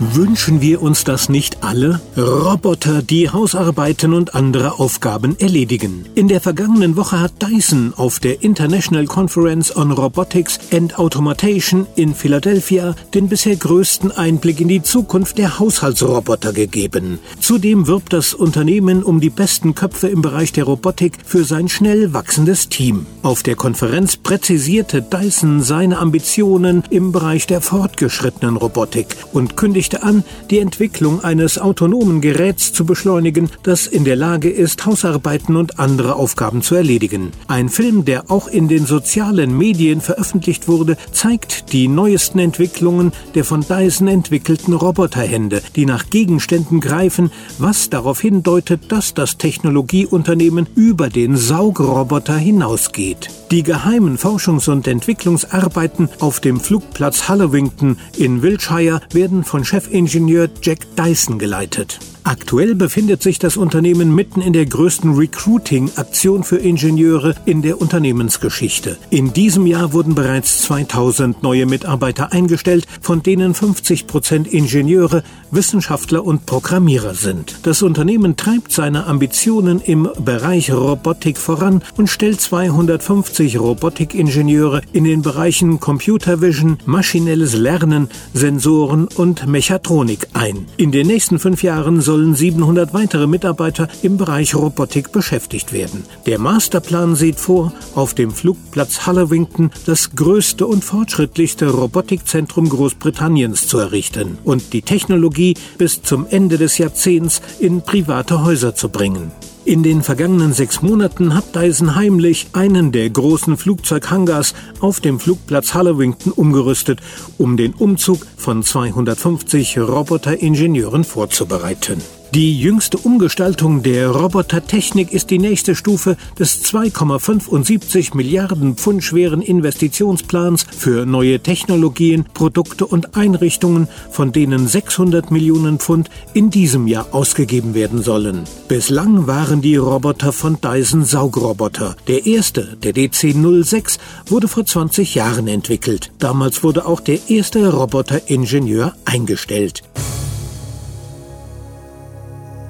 Wünschen wir uns das nicht alle? Roboter, die Hausarbeiten und andere Aufgaben erledigen. In der vergangenen Woche hat Dyson auf der International Conference on Robotics and Automation in Philadelphia den bisher größten Einblick in die Zukunft der Haushaltsroboter gegeben. Zudem wirbt das Unternehmen um die besten Köpfe im Bereich der Robotik für sein schnell wachsendes Team. Auf der Konferenz präzisierte Dyson seine Ambitionen im Bereich der fortgeschrittenen Robotik und kündigte kündigte an, die Entwicklung eines autonomen Geräts zu beschleunigen, das in der Lage ist, Hausarbeiten und andere Aufgaben zu erledigen. Ein Film, der auch in den sozialen Medien veröffentlicht wurde, zeigt die neuesten Entwicklungen der von Dyson entwickelten Roboterhände, die nach Gegenständen greifen, was darauf hindeutet, dass das Technologieunternehmen über den Saugroboter hinausgeht. Die geheimen Forschungs- und Entwicklungsarbeiten auf dem Flugplatz Hallowington in Wiltshire werden von Chefingenieur Jack Dyson geleitet. Aktuell befindet sich das Unternehmen mitten in der größten Recruiting-Aktion für Ingenieure in der Unternehmensgeschichte. In diesem Jahr wurden bereits 2000 neue Mitarbeiter eingestellt, von denen 50 Prozent Ingenieure, Wissenschaftler und Programmierer sind. Das Unternehmen treibt seine Ambitionen im Bereich Robotik voran und stellt 250 Robotikingenieure in den Bereichen Computer Vision, maschinelles Lernen, Sensoren und Mechatronik ein. In den nächsten fünf Jahren soll sollen 700 weitere Mitarbeiter im Bereich Robotik beschäftigt werden. Der Masterplan sieht vor, auf dem Flugplatz Hallowington das größte und fortschrittlichste Robotikzentrum Großbritanniens zu errichten und die Technologie bis zum Ende des Jahrzehnts in private Häuser zu bringen. In den vergangenen sechs Monaten hat Dyson heimlich einen der großen Flugzeughangars auf dem Flugplatz Hallowington umgerüstet, um den Umzug von 250 Roboteringenieuren vorzubereiten. Die jüngste Umgestaltung der Robotertechnik ist die nächste Stufe des 2,75 Milliarden Pfund schweren Investitionsplans für neue Technologien, Produkte und Einrichtungen, von denen 600 Millionen Pfund in diesem Jahr ausgegeben werden sollen. Bislang waren die Roboter von Dyson Saugroboter. Der erste, der DC-06, wurde vor 20 Jahren entwickelt. Damals wurde auch der erste Roboteringenieur eingestellt.